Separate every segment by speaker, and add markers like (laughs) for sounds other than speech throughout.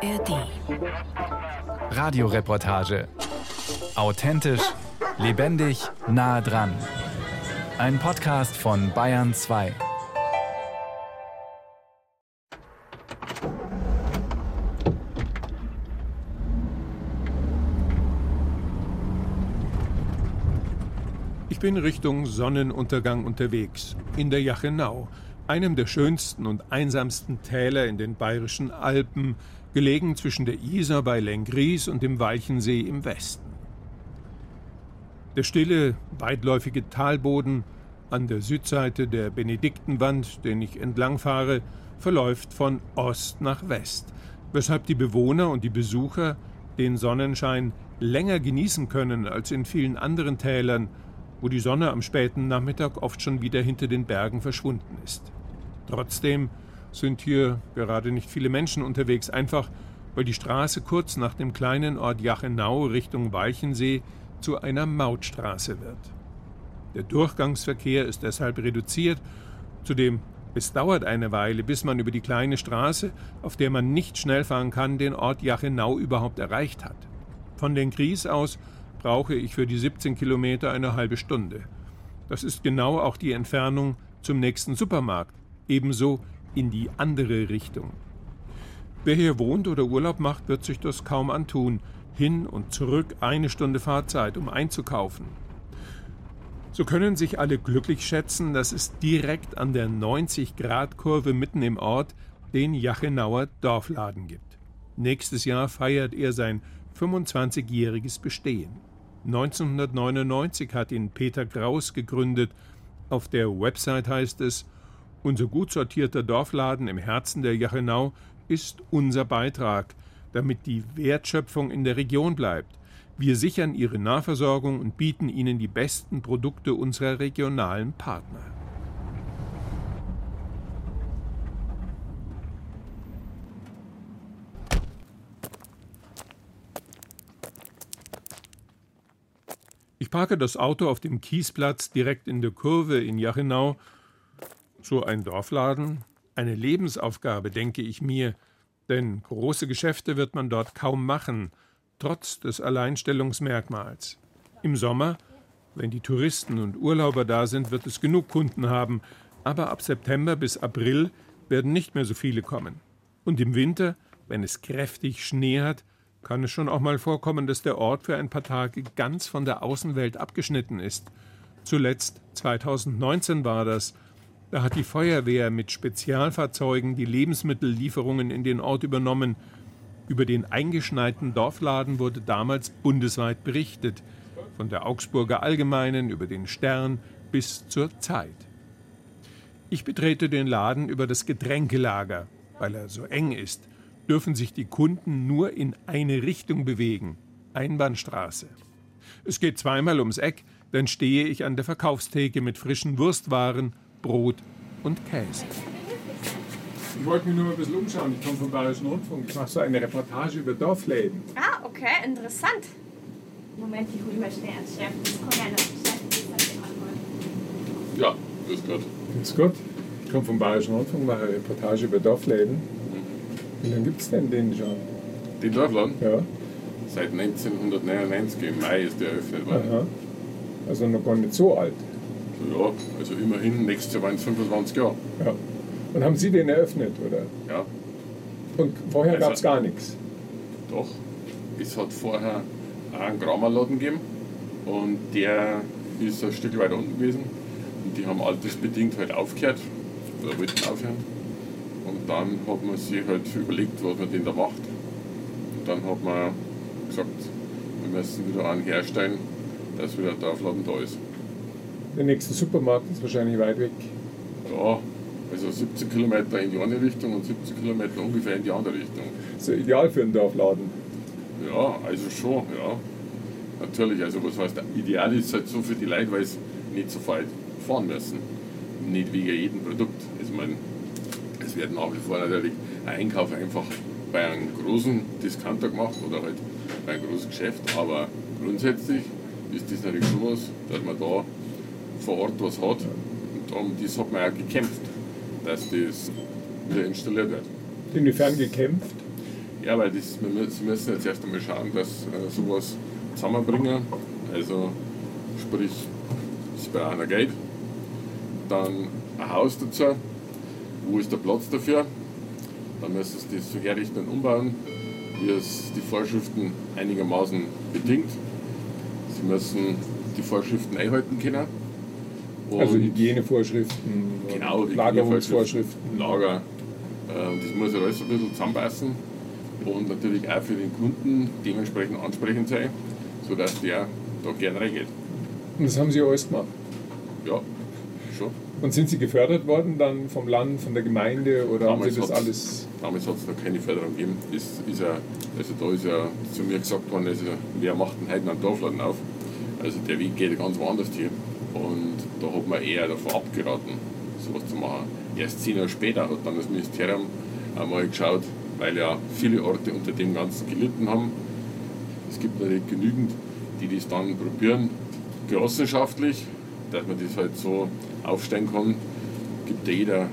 Speaker 1: ARD.
Speaker 2: Radioreportage. Authentisch, lebendig, nah dran. Ein Podcast von Bayern 2.
Speaker 3: Ich bin Richtung Sonnenuntergang unterwegs, in der Jachenau, einem der schönsten und einsamsten Täler in den bayerischen Alpen, gelegen zwischen der Isar bei Lengries und dem Walchensee im Westen. Der stille, weitläufige Talboden an der Südseite der Benediktenwand, den ich entlangfahre, verläuft von Ost nach West, weshalb die Bewohner und die Besucher den Sonnenschein länger genießen können als in vielen anderen Tälern, wo die Sonne am späten Nachmittag oft schon wieder hinter den Bergen verschwunden ist. Trotzdem sind hier gerade nicht viele Menschen unterwegs, einfach weil die Straße kurz nach dem kleinen Ort Jachenau Richtung Walchensee zu einer Mautstraße wird. Der Durchgangsverkehr ist deshalb reduziert, zudem es dauert eine Weile, bis man über die kleine Straße, auf der man nicht schnell fahren kann, den Ort Jachenau überhaupt erreicht hat. Von den Gries aus brauche ich für die 17 Kilometer eine halbe Stunde. Das ist genau auch die Entfernung zum nächsten Supermarkt, ebenso in die andere Richtung. Wer hier wohnt oder Urlaub macht, wird sich das kaum antun. Hin und zurück eine Stunde Fahrzeit, um einzukaufen. So können sich alle glücklich schätzen, dass es direkt an der 90-Grad-Kurve mitten im Ort den Jachenauer Dorfladen gibt. Nächstes Jahr feiert er sein 25-jähriges Bestehen. 1999 hat ihn Peter Kraus gegründet. Auf der Website heißt es, unser gut sortierter Dorfladen im Herzen der Jachenau ist unser Beitrag, damit die Wertschöpfung in der Region bleibt. Wir sichern ihre Nahversorgung und bieten ihnen die besten Produkte unserer regionalen Partner. Ich parke das Auto auf dem Kiesplatz direkt in der Kurve in Jachenau. So ein Dorfladen, eine Lebensaufgabe, denke ich mir, denn große Geschäfte wird man dort kaum machen, trotz des Alleinstellungsmerkmals. Im Sommer, wenn die Touristen und Urlauber da sind, wird es genug Kunden haben, aber ab September bis April werden nicht mehr so viele kommen. Und im Winter, wenn es kräftig Schnee hat, kann es schon auch mal vorkommen, dass der Ort für ein paar Tage ganz von der Außenwelt abgeschnitten ist. Zuletzt 2019 war das. Da hat die Feuerwehr mit Spezialfahrzeugen die Lebensmittellieferungen in den Ort übernommen. Über den eingeschneiten Dorfladen wurde damals bundesweit berichtet. Von der Augsburger Allgemeinen über den Stern bis zur Zeit. Ich betrete den Laden über das Getränkelager, weil er so eng ist dürfen sich die Kunden nur in eine Richtung bewegen. Einbahnstraße. Es geht zweimal ums Eck, dann stehe ich an der Verkaufstheke mit frischen Wurstwaren, Brot und Käse. Ich wollte mich nur mal ein bisschen umschauen. Ich komme vom Bayerischen Rundfunk. Ich mache so eine Reportage über Dorfläden.
Speaker 4: Ah, okay, interessant. Moment, ich hole mal schnell ans Chef. Das kann ja noch
Speaker 5: Ja, grüß Gott.
Speaker 3: Grüß Gott. Ich komme vom Bayerischen Rundfunk, mache eine Reportage über Dorfläden. Wie lange gibt es denn den schon?
Speaker 5: Den Dorfladen?
Speaker 3: Ja.
Speaker 5: Seit 1999, im Mai ist der eröffnet worden.
Speaker 3: Aha. Also noch gar nicht so alt.
Speaker 5: Ja, also immerhin, nächstes Jahr waren es 25 Jahre.
Speaker 3: Ja. Und haben Sie den eröffnet, oder?
Speaker 5: Ja,
Speaker 3: Und vorher
Speaker 5: Also-
Speaker 3: gab es gar nichts.
Speaker 5: doch. Es hat vorher einen Gramerladen gegeben und der ist ein Stück weiter unten gewesen. Und die haben altersbedingt halt aufgehört oder wollten aufhören. Und dann hat man sich halt überlegt, was man denn da macht. Und dann hat man gesagt, wir müssen wieder einen herstellen, dass wieder ein Dorfladen da ist.
Speaker 3: Der nächste Supermarkt ist wahrscheinlich weit weg.
Speaker 5: Ja, also 17 Kilometer in die eine Richtung und 17 Kilometer ungefähr in die andere Richtung.
Speaker 3: Das ist ja ideal für einen Dorfladen.
Speaker 5: Ja, also schon, ja. Natürlich, also was heißt, ideal ist halt so für die Leute, weil sie nicht so weit fahren müssen. Nicht wegen jedem Produkt. Also, ich meine, es wird nach wie vor natürlich ein Einkauf einfach bei einem großen Discounter gemacht oder halt bei einem großen Geschäft, aber grundsätzlich ist das natürlich schon was, dass man da vor Ort was hat. Und um das hat man auch gekämpft, dass das wieder installiert wird.
Speaker 3: Inwiefern gekämpft?
Speaker 5: Ja, weil das, Sie müssen jetzt erst einmal schauen, dass äh, sowas zusammenbringen. Also sprich, Sie brauchen ein Geld, dann ein Haus dazu, wo ist der Platz dafür, dann müssen Sie das so herrichten und umbauen, wie es die Vorschriften einigermaßen bedingt. Sie müssen die Vorschriften einhalten können.
Speaker 3: Also Hygienevorschriften,
Speaker 5: genau,
Speaker 3: Lagerungsvorschriften.
Speaker 5: Lager. Äh, das muss alles ein bisschen zusammenpassen und natürlich auch für den Kunden dementsprechend ansprechend sein, sodass der da gerne reingeht.
Speaker 3: Und das haben Sie alles gemacht?
Speaker 5: Ja, schon.
Speaker 3: Und sind Sie gefördert worden dann vom Land, von der Gemeinde oder damals haben Sie das alles?
Speaker 5: Damals hat es noch keine Förderung gegeben. Das ist ja, also da ist ja zu mir gesagt worden, also, wer macht denn heute einen Dorfladen auf? Also der Weg geht ganz woanders hier. Und da hat man eher davon abgeraten, sowas zu machen. Erst zehn Jahre später hat dann das Ministerium einmal geschaut, weil ja viele Orte unter dem Ganzen gelitten haben. Es gibt natürlich genügend, die das dann probieren, genossenschaftlich, dass man das halt so aufstellen kann. Gibt ja jeder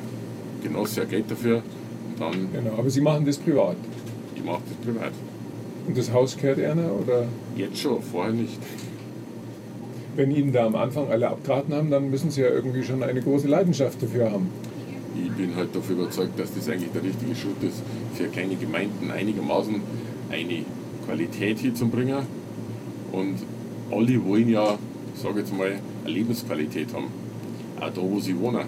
Speaker 5: Genosse ja Geld dafür. Und dann
Speaker 3: genau, aber Sie machen das privat?
Speaker 5: Ich mache das privat.
Speaker 3: Und das Haus gehört einer? Oder?
Speaker 5: Jetzt schon, vorher nicht.
Speaker 3: Wenn Ihnen da am Anfang alle abgeraten haben, dann müssen Sie ja irgendwie schon eine große Leidenschaft dafür haben.
Speaker 5: Ich bin halt davon überzeugt, dass das eigentlich der richtige Schritt ist, für kleine Gemeinden einigermaßen eine Qualität hier zu bringen. Und alle wollen ja, ich sage jetzt mal, eine Lebensqualität haben. Auch da, wo sie wohnen.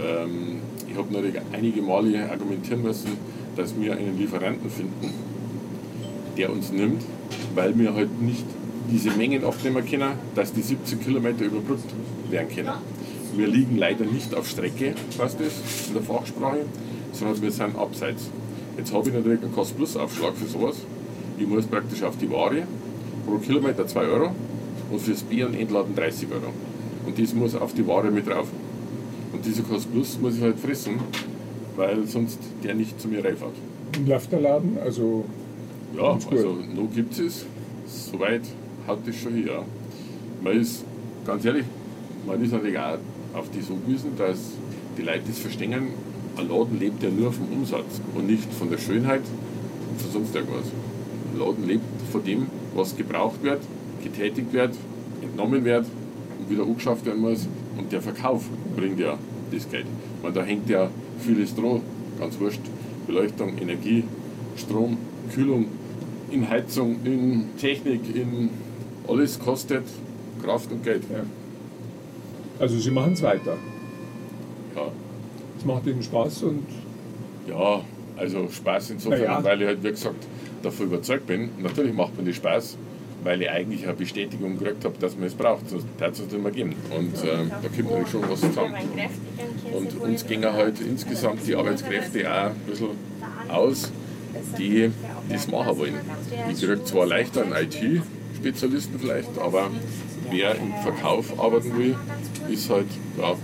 Speaker 5: Ähm, ich habe natürlich einige Male argumentieren müssen, dass wir einen Lieferanten finden, der uns nimmt, weil wir halt nicht diese Mengen aufnehmen können, dass die 17 Kilometer überbrückt werden können. Wir liegen leider nicht auf Strecke, was das in der Fachsprache, sondern wir sind abseits. Jetzt habe ich natürlich einen Cost-Plus-Aufschlag für sowas. Ich muss praktisch auf die Ware pro Kilometer 2 Euro und fürs Bier und Entladen 30 Euro. Und das muss auf die Ware mit drauf. Und dieser Cost-Plus muss ich halt fressen, weil sonst der nicht zu mir reinfährt.
Speaker 3: Und läuft der Laden? Also
Speaker 5: ja, also noch gibt es. Soweit hat das schon hier. Man ist, ganz ehrlich, man ist natürlich auch auf das angewiesen, dass die Leute das verstehen, ein Laden lebt ja nur vom Umsatz und nicht von der Schönheit und von sonst irgendwas. Ein Laden lebt von dem, was gebraucht wird, getätigt wird, entnommen wird und wieder angeschafft werden muss. Und der Verkauf bringt ja das Geld. Meine, da hängt ja vieles dran, ganz wurscht. Beleuchtung, Energie, Strom, Kühlung, in Heizung, in Technik, in alles kostet Kraft und Geld.
Speaker 3: Ja. Also Sie machen es weiter.
Speaker 5: Ja.
Speaker 3: Es macht Ihnen Spaß und.
Speaker 5: Ja, also Spaß insofern, ja. weil ich halt wie gesagt davon überzeugt bin. Natürlich macht mir das Spaß, weil ich eigentlich eine Bestätigung gekriegt habe, dass man es braucht. Sonst darf es nicht mehr geben. Und äh, da kommt natürlich schon was zusammen. Und uns gingen halt insgesamt die Arbeitskräfte auch ein bisschen aus, die das machen wollen. Ich kriege zwar leichter einen IT-Spezialisten vielleicht, aber wer im Verkauf arbeiten will, ist halt, ja,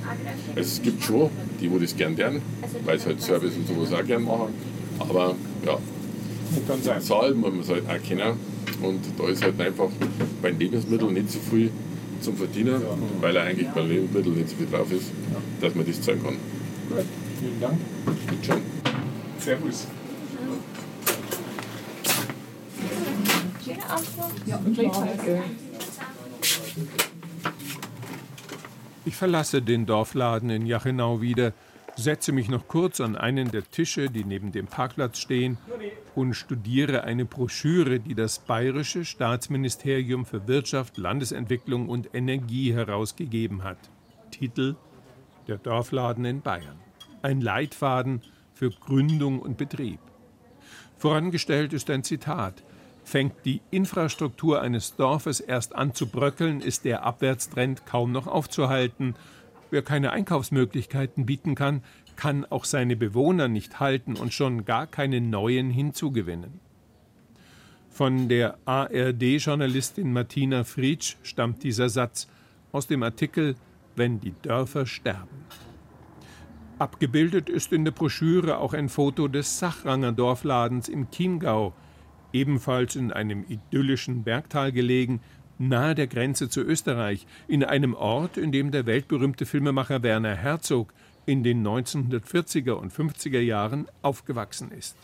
Speaker 5: es gibt schon die, wo das gern lernen, weil sie halt Service und sowas auch gern machen. Aber ja, die Zahl muss man halt auch kennen. Und da ist halt einfach bei Lebensmitteln nicht so viel zum Verdienen, weil er eigentlich bei Lebensmitteln nicht so viel drauf ist, dass man das zahlen kann.
Speaker 3: Gut, vielen Dank.
Speaker 5: Bitte schon.
Speaker 3: Servus. Ich verlasse den Dorfladen in Jachenau wieder, setze mich noch kurz an einen der Tische, die neben dem Parkplatz stehen, und studiere eine Broschüre, die das Bayerische Staatsministerium für Wirtschaft, Landesentwicklung und Energie herausgegeben hat. Titel Der Dorfladen in Bayern. Ein Leitfaden für Gründung und Betrieb. Vorangestellt ist ein Zitat Fängt die Infrastruktur eines Dorfes erst an zu bröckeln, ist der Abwärtstrend kaum noch aufzuhalten. Wer keine Einkaufsmöglichkeiten bieten kann, kann auch seine Bewohner nicht halten und schon gar keine neuen hinzugewinnen. Von der ARD-Journalistin Martina Frietsch stammt dieser Satz aus dem Artikel Wenn die Dörfer sterben. Abgebildet ist in der Broschüre auch ein Foto des Sachranger Dorfladens im Chiemgau, ebenfalls in einem idyllischen Bergtal gelegen, nahe der Grenze zu Österreich, in einem Ort, in dem der weltberühmte Filmemacher Werner Herzog in den 1940er und 50er Jahren aufgewachsen ist.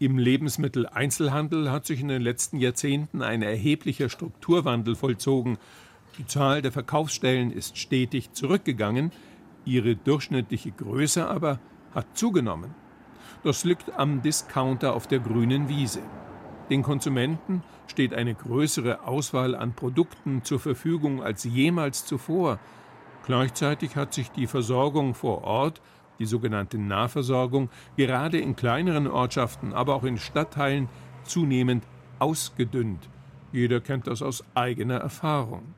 Speaker 3: Im Lebensmitteleinzelhandel hat sich in den letzten Jahrzehnten ein erheblicher Strukturwandel vollzogen. Die Zahl der Verkaufsstellen ist stetig zurückgegangen, ihre durchschnittliche Größe aber hat zugenommen. Das liegt am Discounter auf der grünen Wiese. Den Konsumenten steht eine größere Auswahl an Produkten zur Verfügung als jemals zuvor. Gleichzeitig hat sich die Versorgung vor Ort, die sogenannte Nahversorgung, gerade in kleineren Ortschaften, aber auch in Stadtteilen zunehmend ausgedünnt. Jeder kennt das aus eigener Erfahrung.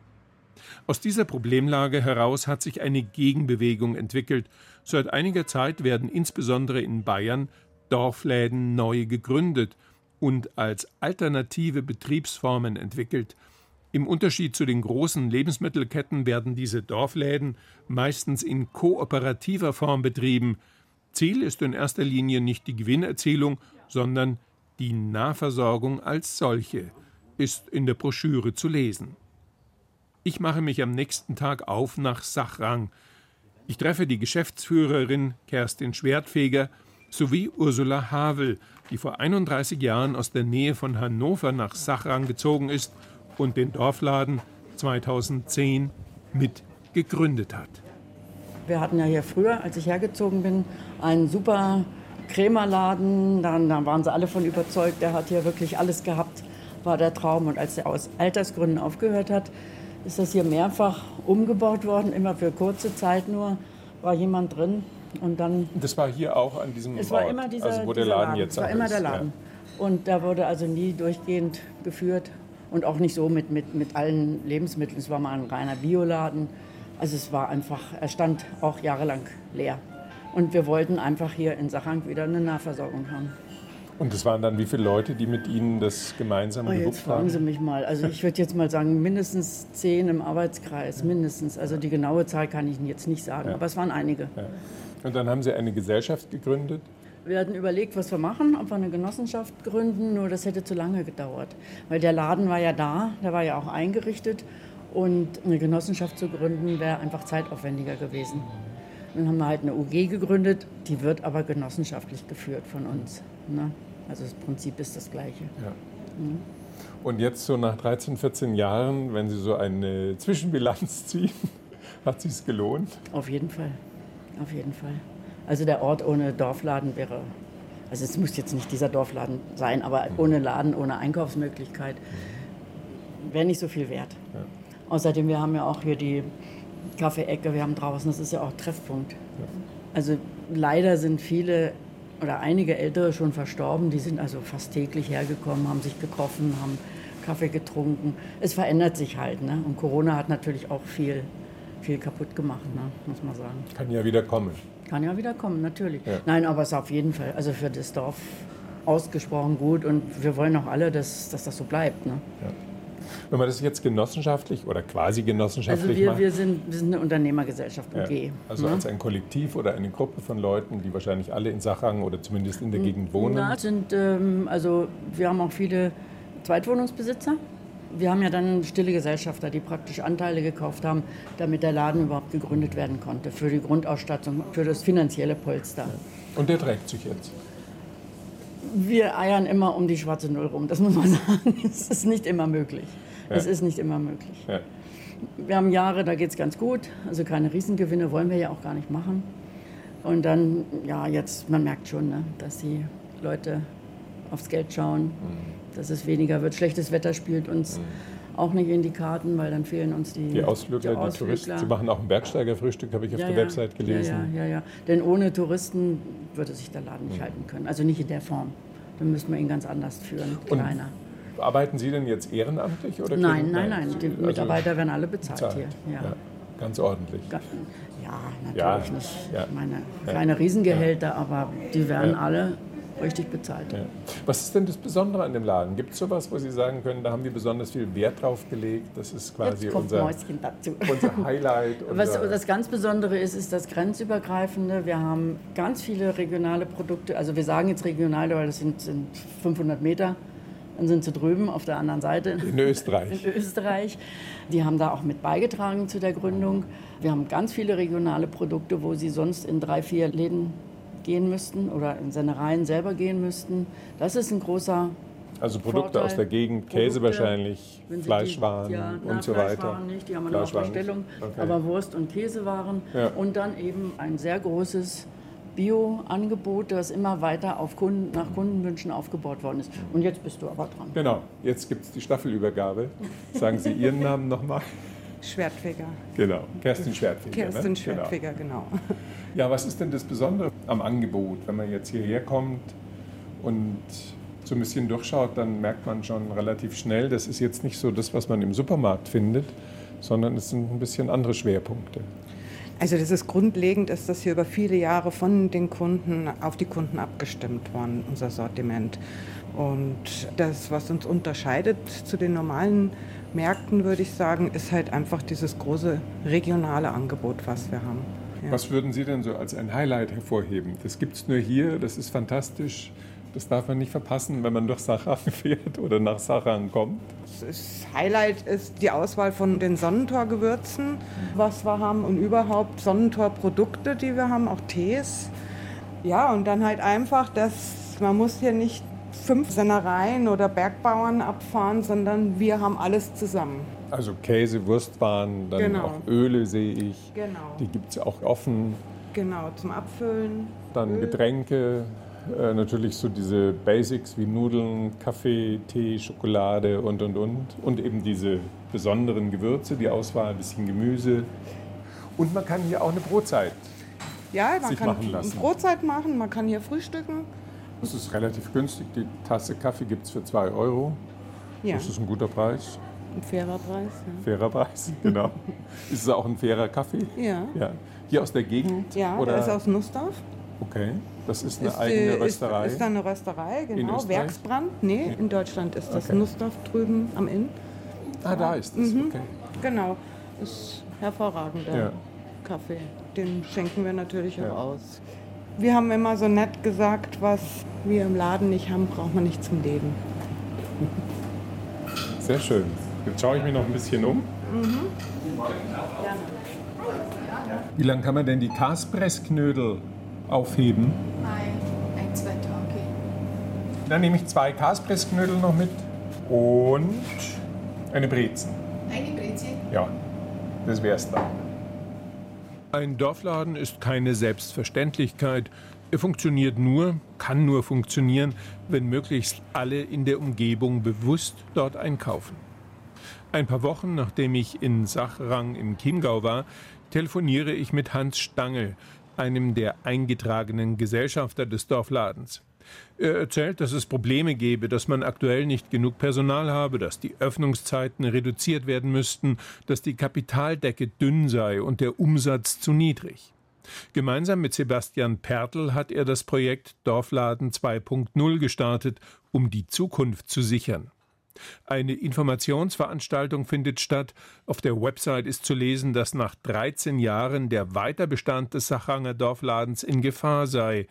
Speaker 3: Aus dieser Problemlage heraus hat sich eine Gegenbewegung entwickelt. Seit einiger Zeit werden insbesondere in Bayern Dorfläden neu gegründet und als alternative Betriebsformen entwickelt. Im Unterschied zu den großen Lebensmittelketten werden diese Dorfläden meistens in kooperativer Form betrieben. Ziel ist in erster Linie nicht die Gewinnerzielung, sondern die Nahversorgung als solche, ist in der Broschüre zu lesen. Ich mache mich am nächsten Tag auf nach Sachrang. Ich treffe die Geschäftsführerin Kerstin Schwertfeger sowie Ursula Havel, die vor 31 Jahren aus der Nähe von Hannover nach Sachrang gezogen ist und den Dorfladen 2010 mit gegründet hat.
Speaker 1: Wir hatten ja hier früher, als ich hergezogen bin, einen super Krämerladen. Dann waren sie alle von überzeugt, der hat hier wirklich alles gehabt, war der Traum. Und als er aus Altersgründen aufgehört hat, ist das hier mehrfach umgebaut worden, immer für kurze Zeit nur. War jemand drin, und dann.
Speaker 3: Das war hier auch an diesem
Speaker 1: es war Ort, immer dieser,
Speaker 3: also wo der Laden, Laden. jetzt
Speaker 1: Es war immer der Laden. Ja. Und da wurde also nie durchgehend geführt und auch nicht so mit, mit, mit allen Lebensmitteln. Es war mal ein reiner Bioladen. Also es war einfach, er stand auch jahrelang leer. Und wir wollten einfach hier in Sachang wieder eine Nahversorgung haben.
Speaker 3: Und das waren dann wie viele Leute, die mit Ihnen das gemeinsam
Speaker 1: oh, Jetzt fragen Sie mich mal. Also ich würde jetzt mal sagen, mindestens zehn im Arbeitskreis, mindestens. Also die genaue Zahl kann ich Ihnen jetzt nicht sagen, ja. aber es waren einige. Ja.
Speaker 3: Und dann haben Sie eine Gesellschaft gegründet?
Speaker 1: Wir hatten überlegt, was wir machen, ob wir eine Genossenschaft gründen, nur das hätte zu lange gedauert. Weil der Laden war ja da, der war ja auch eingerichtet und eine Genossenschaft zu gründen wäre einfach zeitaufwendiger gewesen. Dann haben wir halt eine UG gegründet, die wird aber genossenschaftlich geführt von uns. Ne? Also das Prinzip ist das gleiche. Ja.
Speaker 3: Mhm. Und jetzt so nach 13, 14 Jahren, wenn Sie so eine Zwischenbilanz (laughs) ziehen, hat sich gelohnt?
Speaker 1: Auf jeden Fall auf jeden Fall. Also der Ort ohne Dorfladen wäre, also es muss jetzt nicht dieser Dorfladen sein, aber ohne Laden, ohne Einkaufsmöglichkeit wäre nicht so viel wert. Ja. Außerdem, wir haben ja auch hier die Kaffee-Ecke, wir haben draußen, das ist ja auch Treffpunkt. Also leider sind viele oder einige Ältere schon verstorben, die sind also fast täglich hergekommen, haben sich getroffen, haben Kaffee getrunken. Es verändert sich halt. Ne? Und Corona hat natürlich auch viel viel kaputt gemacht, ne, muss man sagen.
Speaker 3: Kann ja wieder kommen.
Speaker 1: Kann ja wieder kommen, natürlich. Ja. Nein, aber es ist auf jeden Fall, also für das Dorf ausgesprochen gut und wir wollen auch alle, dass, dass das so bleibt. Ne? Ja.
Speaker 3: Wenn man das jetzt genossenschaftlich oder quasi genossenschaftlich
Speaker 1: also wir,
Speaker 3: macht?
Speaker 1: Wir sind, wir sind eine Unternehmergesellschaft, UG. Ja,
Speaker 3: also ne? als ein Kollektiv oder eine Gruppe von Leuten, die wahrscheinlich alle in Sachang oder zumindest in der Gegend wohnen?
Speaker 1: Na, sind, ähm, also wir haben auch viele Zweitwohnungsbesitzer wir haben ja dann stille Gesellschafter, die praktisch Anteile gekauft haben, damit der Laden überhaupt gegründet werden konnte. Für die Grundausstattung, für das finanzielle Polster.
Speaker 3: Und der trägt sich jetzt?
Speaker 1: Wir eiern immer um die schwarze Null rum, das muss man (laughs) sagen. Es ist nicht immer möglich. Ja. Es ist nicht immer möglich. Ja. Wir haben Jahre, da geht es ganz gut. Also keine Riesengewinne wollen wir ja auch gar nicht machen. Und dann, ja, jetzt, man merkt schon, ne, dass die Leute aufs Geld schauen. Mhm dass es weniger wird. Schlechtes Wetter spielt uns mhm. Auch nicht in die Karten, weil dann fehlen uns die,
Speaker 3: die Ausflügler, die, Ausflügler. die Touristen. Sie machen auch ein Bergsteigerfrühstück, habe ich auf ja, der ja. Website gelesen.
Speaker 1: Ja, ja, ja, Denn ohne Touristen würde sich der Laden nicht mhm. halten können. Also nicht in der Form. Dann müssten wir ihn ganz anders führen, kleiner.
Speaker 3: Und arbeiten Sie denn jetzt ehrenamtlich? Oder
Speaker 1: nein, nein, nein. Die also Mitarbeiter werden alle bezahlt, bezahlt. hier. Ja.
Speaker 3: Ganz ordentlich.
Speaker 1: Ja, natürlich nicht. Meine kleine Riesengehälter, aber die werden alle richtig bezahlt. Ja.
Speaker 3: Was ist denn das Besondere an dem Laden? Gibt es sowas, wo Sie sagen können, da haben wir besonders viel Wert drauf gelegt? Das ist quasi unser, unser (laughs) Highlight.
Speaker 1: Was das ganz Besondere ist, ist das Grenzübergreifende. Wir haben ganz viele regionale Produkte. Also wir sagen jetzt regional, weil das sind, sind 500 Meter. Dann sind sie drüben auf der anderen Seite.
Speaker 3: In Österreich. (laughs)
Speaker 1: In Österreich. Die haben da auch mit beigetragen zu der Gründung. Wir haben ganz viele regionale Produkte, wo sie sonst in drei, vier Läden gehen müssten oder in Sennereien selber gehen müssten. Das ist ein großer
Speaker 6: also Produkte
Speaker 1: Vorteil.
Speaker 6: aus der Gegend, Käse
Speaker 1: Produkte,
Speaker 6: wahrscheinlich, Fleischwaren
Speaker 1: die, ja,
Speaker 6: und
Speaker 1: na,
Speaker 6: so
Speaker 1: Fleischwaren
Speaker 6: weiter.
Speaker 1: nicht, die haben wir auf
Speaker 6: Fleischwaren
Speaker 1: Bestellung.
Speaker 6: Okay.
Speaker 1: aber Wurst- und Käsewaren
Speaker 6: Ja.
Speaker 1: und dann eben ein sehr großes Bio-Angebot, das immer weiter auf Kunden, nach Kundenwünschen aufgebaut worden ist. Und jetzt bist du aber dran.
Speaker 6: Genau, jetzt gibt es die Staffelübergabe. Sagen Sie Ihren Namen nochmal. (laughs)
Speaker 7: Schwertfeger.
Speaker 6: Genau, Kerstin Schwertfeger.
Speaker 7: Kerstin
Speaker 6: ne?
Speaker 7: Schwertfeger, genau.
Speaker 6: Genau. Ja, was ist denn das Besondere am Angebot? Wenn man jetzt hierher kommt und so ein bisschen durchschaut, dann merkt man schon relativ schnell, das ist jetzt nicht so das, was man im Supermarkt findet, sondern es sind ein bisschen andere Schwerpunkte.
Speaker 7: Also das ist grundlegend, ist das hier über viele Jahre von den Kunden auf die Kunden abgestimmt worden, unser Sortiment. Und das, was uns unterscheidet zu den normalen Märkten, würde ich sagen, ist halt einfach dieses große regionale Angebot, was wir haben. Ja.
Speaker 6: Was würden Sie denn so als ein Highlight hervorheben? Das gibt es nur hier, das ist fantastisch. Das darf man nicht verpassen, wenn man durch Sacharang (laughs) fährt oder nach Sacharang kommt.
Speaker 7: Das Highlight ist die Auswahl von den Sonnentor-Gewürzen, was wir haben und überhaupt Sonnentor-Produkte, die wir haben, auch Tees. Ja, und dann halt einfach, dass man muss hier nicht fünf Sennereien oder Bergbauern abfahren, sondern wir haben alles zusammen.
Speaker 6: Also Käse, Wurstwaren, dann
Speaker 7: Genau.
Speaker 6: auch Öle sehe ich.
Speaker 7: Genau.
Speaker 6: Die gibt es auch offen.
Speaker 7: Genau, zum Abfüllen.
Speaker 6: Dann
Speaker 7: Öl.
Speaker 6: Getränke, äh, natürlich so diese Basics wie Nudeln, Kaffee, Tee, Schokolade und und und. Und eben diese besonderen Gewürze, die Auswahl, ein bisschen Gemüse. Und man kann hier auch eine Brotzeit.
Speaker 7: Ja, man kann
Speaker 6: lassen.
Speaker 7: Brotzeit machen, man kann hier frühstücken.
Speaker 6: Das ist relativ günstig. Die Tasse Kaffee gibt es für 2 Euro.
Speaker 7: Ja,
Speaker 6: Das ist ein guter Preis,
Speaker 7: ein fairer Preis.
Speaker 6: fairer Preis, (laughs) genau. ist es auch ein fairer Kaffee?
Speaker 7: Ja, ja.
Speaker 6: Ja. Hier aus der Gegend?
Speaker 7: ja
Speaker 6: oder?
Speaker 7: der ist aus Nussdorf.
Speaker 6: Okay, das ist eine
Speaker 7: Ist,
Speaker 6: eigene Rösterei.
Speaker 7: Ist, ist da eine Rösterei, genau. Werksbrand? Nee, in Deutschland ist das.
Speaker 6: Okay.
Speaker 7: Nussdorf drüben am Inn.
Speaker 6: ah, da ist es.
Speaker 7: Mhm.
Speaker 6: Okay.
Speaker 7: Genau. Ist hervorragender
Speaker 6: Ja.
Speaker 7: Kaffee. Den schenken wir natürlich
Speaker 6: Ja.
Speaker 7: auch aus. Wir haben immer so nett gesagt, was wir im Laden nicht haben, braucht man nicht zum Leben.
Speaker 6: Sehr schön. Jetzt schaue ich mich noch ein bisschen um. Wie lange kann man denn die Kaspressknödel aufheben?
Speaker 8: Ein, ein, zwei Tage.
Speaker 6: Dann nehme ich zwei Kaspressknödel noch mit und eine Brezen.
Speaker 8: Eine Breze.
Speaker 6: Ja, das wär's dann.
Speaker 3: Ein Dorfladen ist keine Selbstverständlichkeit. Er funktioniert nur, kann nur funktionieren, wenn möglichst alle in der Umgebung bewusst dort einkaufen. Ein paar Wochen nachdem ich in Sachrang im Chiemgau war, telefoniere ich mit Hans Stangl, einem der eingetragenen Gesellschafter des Dorfladens. Er erzählt, dass es Probleme gebe, dass man aktuell nicht genug Personal habe, dass die Öffnungszeiten reduziert werden müssten, dass die Kapitaldecke dünn sei und der Umsatz zu niedrig. Gemeinsam mit Sebastian Pertl hat er das Projekt Dorfladen 2.0 gestartet, um die Zukunft zu sichern. Eine Informationsveranstaltung findet statt. Auf der Website ist zu lesen, dass nach 13 Jahren der Weiterbestand des Sachanger Dorfladens in Gefahr sei.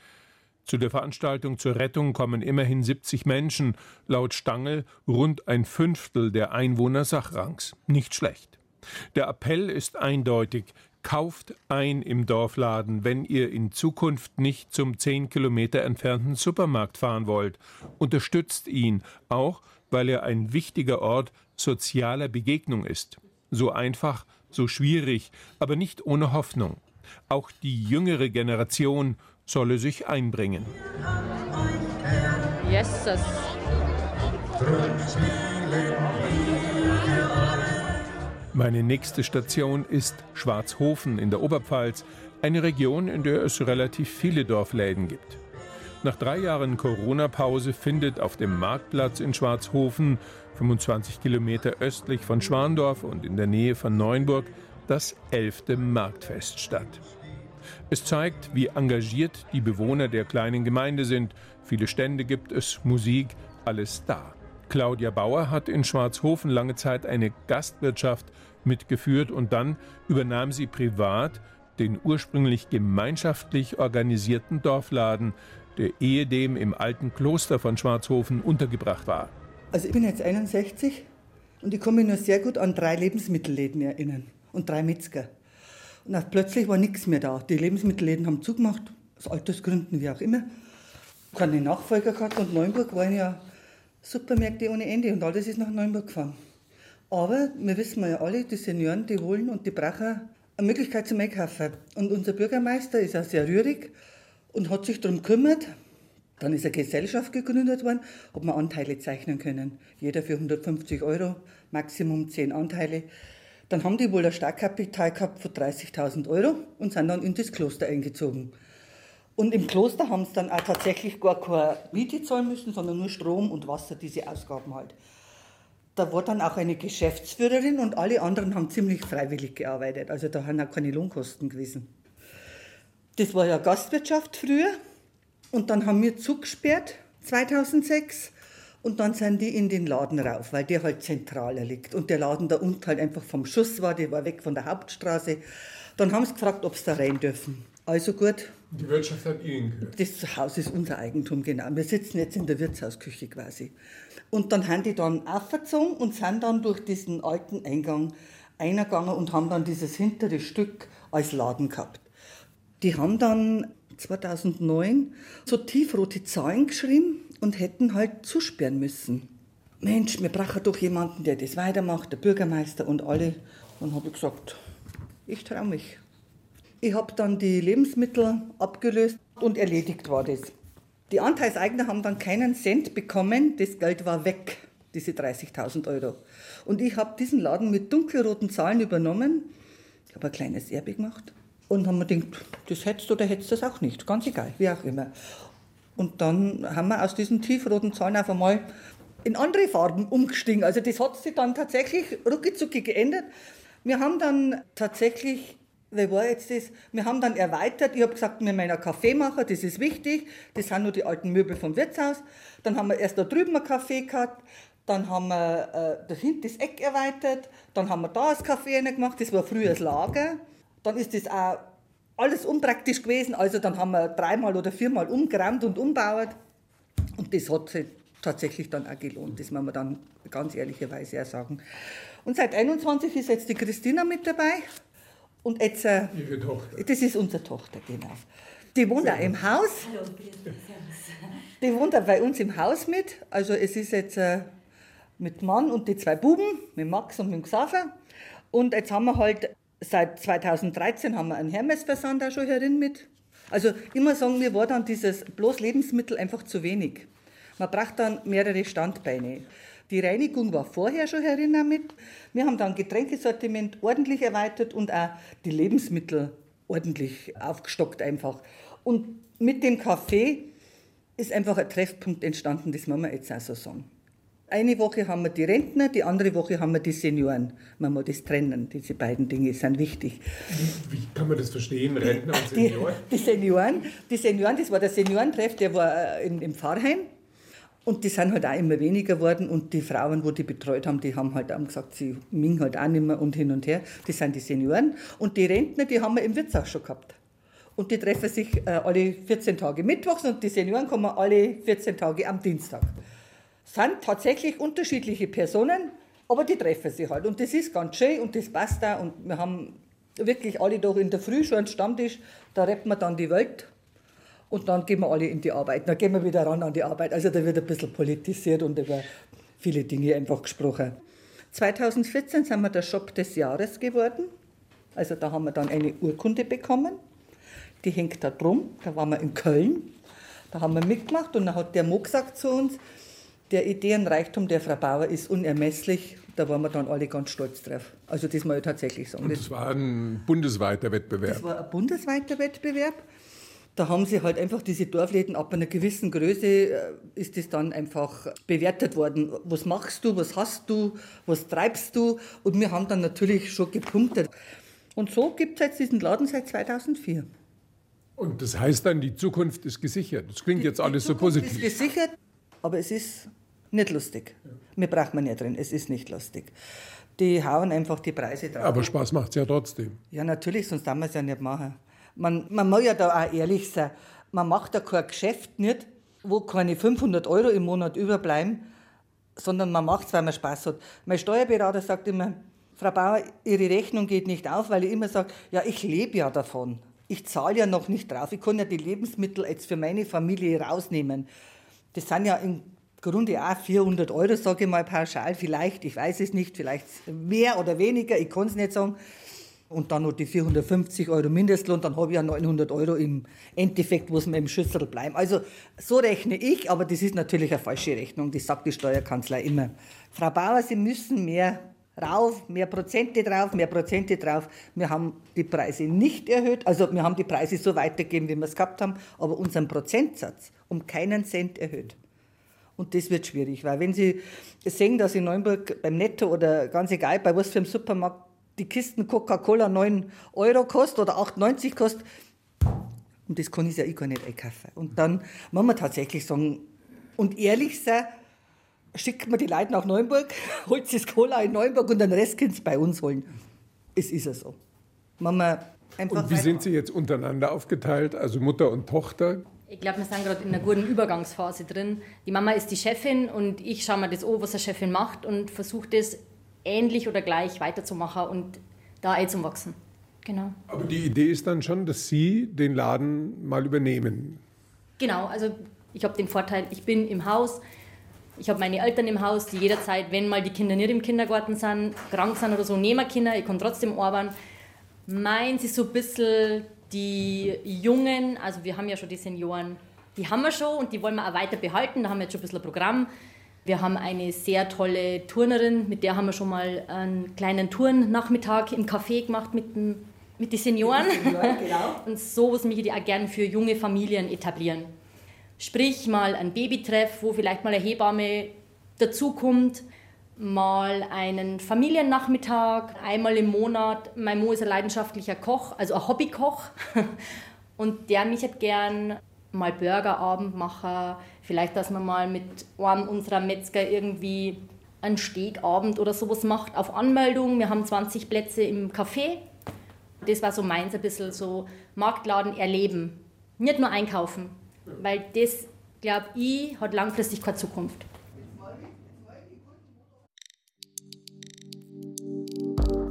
Speaker 3: Zu der Veranstaltung zur Rettung kommen immerhin 70 Menschen, laut Stangl rund ein Fünftel der Einwohner Sachrangs. Nicht schlecht. Der Appell ist eindeutig. Kauft ein im Dorfladen, wenn ihr in Zukunft nicht zum 10 Kilometer entfernten Supermarkt fahren wollt. Unterstützt ihn, auch weil er ein wichtiger Ort sozialer Begegnung ist. So einfach, so schwierig, aber nicht ohne Hoffnung. Auch die jüngere Generation solle sich einbringen.
Speaker 9: Jesses.
Speaker 3: Meine nächste Station ist Schwarzhofen in der Oberpfalz, eine Region, in der es relativ viele Dorfläden gibt. Nach drei Jahren Corona-Pause findet auf dem Marktplatz in Schwarzhofen, 25 Kilometer östlich von Schwandorf und in der Nähe von Neuenburg, das elfte Marktfest statt. Es zeigt, wie engagiert die Bewohner der kleinen Gemeinde sind. Viele Stände gibt es, Musik, alles da. Claudia Bauer hat in Schwarzhofen lange Zeit eine Gastwirtschaft mitgeführt und dann übernahm sie privat den ursprünglich gemeinschaftlich organisierten Dorfladen, der ehedem im alten Kloster von Schwarzhofen untergebracht war.
Speaker 10: Also ich bin jetzt 61 und ich kann mich nur sehr gut an drei Lebensmittelläden erinnern und drei Metzger. Und plötzlich war nichts mehr da. Die Lebensmittelläden haben zugemacht, aus Altersgründen, wie auch immer, keine Nachfolger gehabt und Neuenburg waren ja Supermärkte ohne Ende und alles ist nach Neuenburg gefahren. Aber wir wissen ja alle, die Senioren, die wollen und die brauchen eine Möglichkeit zum Einkaufen. Und unser Bürgermeister ist auch sehr rührig und hat sich darum gekümmert. Dann ist eine Gesellschaft gegründet worden, ob wir Anteile zeichnen können. Jeder für 150 Euro, Maximum 10 Anteile. Dann haben die wohl ein Startkapital gehabt von 30.000 Euro und sind dann in das Kloster eingezogen. Und im Kloster haben sie dann auch tatsächlich gar keine Miete zahlen müssen, sondern nur Strom und Wasser, diese Ausgaben halt. Da war dann auch eine Geschäftsführerin und alle anderen haben ziemlich freiwillig gearbeitet. Also da haben auch keine Lohnkosten gewesen. Das war ja Gastwirtschaft früher. Und dann haben wir zugesperrt 2006 und dann sind die in den Laden rauf, weil der halt zentraler liegt. Und der Laden da unten halt einfach vom Schuss war, der war weg von der Hauptstraße. Dann haben sie gefragt, ob sie da rein dürfen. Also gut.
Speaker 3: Die Wirtschaft hat Ihnen gehört.
Speaker 10: Das Haus ist unser Eigentum, genau. Wir sitzen jetzt in der Wirtshausküche quasi. Und dann haben die dann aufgezogen und sind dann durch diesen alten Eingang eingegangen und haben dann dieses hintere Stück als Laden gehabt. Die haben dann 2009 so tiefrote Zahlen geschrieben und hätten halt zusperren müssen. Mensch, wir brauchen doch jemanden, der das weitermacht, der Bürgermeister und alle. Dann habe ich gesagt, ich traue mich. Ich habe dann die Lebensmittel abgelöst und erledigt war das. Die Anteilseigner haben dann keinen Cent bekommen, das Geld war weg, diese 30.000 Euro. Und ich habe diesen Laden mit dunkelroten Zahlen übernommen. Ich habe ein kleines Erbe gemacht und haben mir gedacht, das hättest du oder hättest das auch nicht, ganz egal, wie auch immer. Und dann haben wir aus diesen tiefroten Zahlen auf einmal in andere Farben umgestiegen. Also das hat sich dann tatsächlich ruckizucki geändert. Wir haben dann tatsächlich, wie war jetzt das? Wir haben dann erweitert. Ich habe gesagt, wir meinen Kaffeemacher, das ist wichtig. Das sind nur die alten Möbel vom Wirtshaus. Dann haben wir erst da drüben ein Café gehabt. Dann haben wir äh, das, das Eck erweitert. Dann haben wir da das Café gemacht. Das war früher das Lager. Dann ist das auch alles unpraktisch gewesen. Also dann haben wir dreimal oder viermal umgeräumt und umbaut. Und das hat sich tatsächlich dann auch gelohnt. Das muss man dann ganz ehrlicherweise auch sagen. Und seit 21 ist jetzt die Christina mit dabei. Und jetzt, äh,
Speaker 3: Ihre Tochter.
Speaker 10: das ist unsere Tochter, genau. Die wohnt auch im Haus. Die wohnt auch bei uns im Haus mit. Also es ist jetzt äh, mit Mann und die zwei Buben, mit Max und mit Xaver. Und jetzt haben wir halt Seit 2013 haben wir einen Hermes-Versand auch schon herin mit. Also immer sagen wir, war dann dieses bloß Lebensmittel einfach zu wenig. Man braucht dann mehrere Standbeine. Die Reinigung war vorher schon herin mit. Wir haben dann Getränkesortiment ordentlich erweitert und auch die Lebensmittel ordentlich aufgestockt einfach. Und mit dem Kaffee ist einfach ein Treffpunkt entstanden, das muss man jetzt auch so sagen. Eine Woche haben wir die Rentner, die andere Woche haben wir die Senioren. Man muss das trennen, diese beiden Dinge sind wichtig.
Speaker 3: Wie, wie kann man das verstehen, Rentner und Senioren?
Speaker 10: Die, die, Senioren, die Senioren, das war der Seniorentreff, der war äh, in, im Pfarrheim. Und die sind halt auch immer weniger geworden und die Frauen, wo die betreut haben, die haben halt auch gesagt, sie mingen halt auch nicht mehr und hin und her. Das sind die Senioren. Und die Rentner, die haben wir im Wirtshaus schon gehabt. Und die treffen sich äh, alle 14 Tage mittwochs und die Senioren kommen alle 14 Tage am Dienstag sind tatsächlich unterschiedliche Personen, aber die treffen sich halt. Und das ist ganz schön und das passt da. Und wir haben wirklich alle doch in der Früh schon einen Stammtisch, da retten wir dann die Welt und dann gehen wir alle in die Arbeit. Dann gehen wir wieder ran an die Arbeit. Also da wird ein bisschen politisiert und über viele Dinge einfach gesprochen. 2014 sind wir der Shop des Jahres geworden. Also da haben wir dann eine Urkunde bekommen. Die hängt da drum. Da waren wir in Köln. Da haben wir mitgemacht und dann hat der Mo gesagt zu uns, der Ideenreichtum der Frau Bauer ist unermesslich. Da waren wir dann alle ganz stolz drauf. Also das muss ich tatsächlich sagen.
Speaker 3: Und das war ein bundesweiter Wettbewerb.
Speaker 10: Das war ein bundesweiter Wettbewerb. Da haben sie halt einfach diese Dorfläden ab einer gewissen Größe äh, ist das dann einfach bewertet worden. Was machst du, was hast du, was treibst du? Und wir haben dann natürlich schon gepunktet. Und so gibt es jetzt diesen Laden seit 2004.
Speaker 3: Und das heißt dann, die Zukunft ist gesichert. Das klingt jetzt alles so positiv.
Speaker 10: Ist gesichert, aber es ist nicht lustig. Mir braucht man nicht drin, es ist nicht lustig. Die hauen einfach die Preise drauf.
Speaker 3: Aber Spaß macht es ja trotzdem.
Speaker 10: Ja, natürlich, sonst darf man es ja nicht machen. Man, man muss ja da auch ehrlich sein. Man macht da kein Geschäft nicht, wo keine 500 Euro im Monat überbleiben, sondern man macht es, weil man Spaß hat. Mein Steuerberater sagt immer, Frau Bauer, Ihre Rechnung geht nicht auf, weil ich immer sage, ja, ich lebe ja davon. Ich zahle ja noch nicht drauf. Ich kann ja die Lebensmittel jetzt für meine Familie rausnehmen. Das sind ja im Grunde auch 400 Euro, sage ich mal pauschal. Vielleicht, ich weiß es nicht, vielleicht mehr oder weniger, ich kann es nicht sagen. Und dann noch die 450 Euro Mindestlohn, dann habe ich ja 900 Euro im Endeffekt, wo es mir im Schüssel bleiben. Also so rechne ich, aber das ist natürlich eine falsche Rechnung. Das sagt die Steuerkanzlei immer. Frau Bauer, Sie müssen mehr rauf, mehr Prozente drauf, mehr Prozente drauf. Wir haben die Preise nicht erhöht, also wir haben die Preise so weitergegeben, wie wir es gehabt haben, aber unseren Prozentsatz um keinen Cent erhöht. Und das wird schwierig, weil wenn Sie sehen, dass in Neuenburg beim Netto oder ganz egal, bei was für einem Supermarkt die Kisten Coca-Cola 9 Euro kostet oder 8,90 kostet, und das kann ich ja ich gar nicht einkaufen. Und dann muss man tatsächlich sagen und ehrlich sein, schickt man die Leute nach Neuenburg, (laughs) holt sich das Cola in Neuenburg und den Rest könnt ihr bei uns holen. Es ist ja so.
Speaker 3: und wie sind Sie jetzt untereinander aufgeteilt, also Mutter und Tochter?
Speaker 9: Ich glaube, wir sind gerade in einer guten Übergangsphase drin. Die Mama ist die Chefin und ich schaue mir das an, was eine Chefin macht und versuche das ähnlich oder gleich weiterzumachen und da einzuwachsen. Genau.
Speaker 3: Aber die Idee ist dann schon, dass Sie den Laden mal übernehmen.
Speaker 9: Genau, also ich habe den Vorteil, ich bin im Haus, ich habe meine Eltern im Haus, die jederzeit, wenn mal die Kinder nicht im Kindergarten sind, krank sind oder so, nehmen Kinder, ich kann trotzdem arbeiten. Meins ist so ein bisschen die Jungen, also wir haben ja schon die Senioren, die haben wir schon und die wollen wir auch weiter behalten. Da haben wir jetzt schon ein bisschen ein Programm. Wir haben eine sehr tolle Turnerin, mit der haben wir schon mal einen kleinen Tournachmittag im Café gemacht mit, dem, mit den Senioren. Senioren genau. (laughs) Und so was möchte ich auch gerne für junge Familien etablieren. Sprich mal ein Babytreff, wo vielleicht mal eine Hebamme dazukommt, mal einen Familiennachmittag, einmal im Monat. Mein Mo ist ein leidenschaftlicher Koch, also ein Hobbykoch. (laughs) Und der mich hat gern mal Burgerabend machen, vielleicht, dass man mal mit einem unserer Metzger irgendwie einen Stegabend oder sowas macht auf Anmeldung. Wir haben 20 Plätze im Café. Das war so meins, ein bisschen so Marktladen erleben. Nicht nur einkaufen, weil das, glaube ich, hat langfristig keine Zukunft.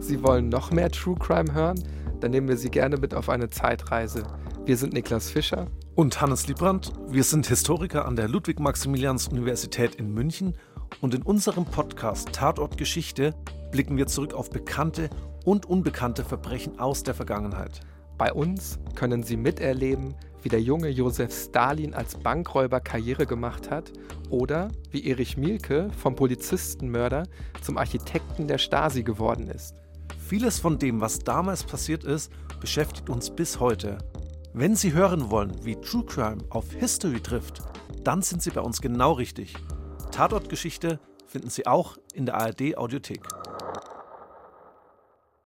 Speaker 11: Sie wollen noch mehr True Crime hören? Dann nehmen wir Sie gerne mit auf eine Zeitreise. Wir sind Niklas Fischer
Speaker 12: und Hannes Liebrandt. Wir sind Historiker an der Ludwig-Maximilians-Universität in München und in unserem Podcast Tatort Geschichte blicken wir zurück auf bekannte und unbekannte Verbrechen aus der Vergangenheit.
Speaker 11: Bei uns können Sie miterleben, wie der junge Josef Stalin als Bankräuber Karriere gemacht hat oder wie Erich Mielke vom Polizistenmörder zum Architekten der Stasi geworden ist.
Speaker 12: Vieles von dem, was damals passiert ist, beschäftigt uns bis heute. Wenn Sie hören wollen, wie True Crime auf History trifft, dann sind Sie bei uns genau richtig. Tatortgeschichte finden Sie auch in der ARD Audiothek.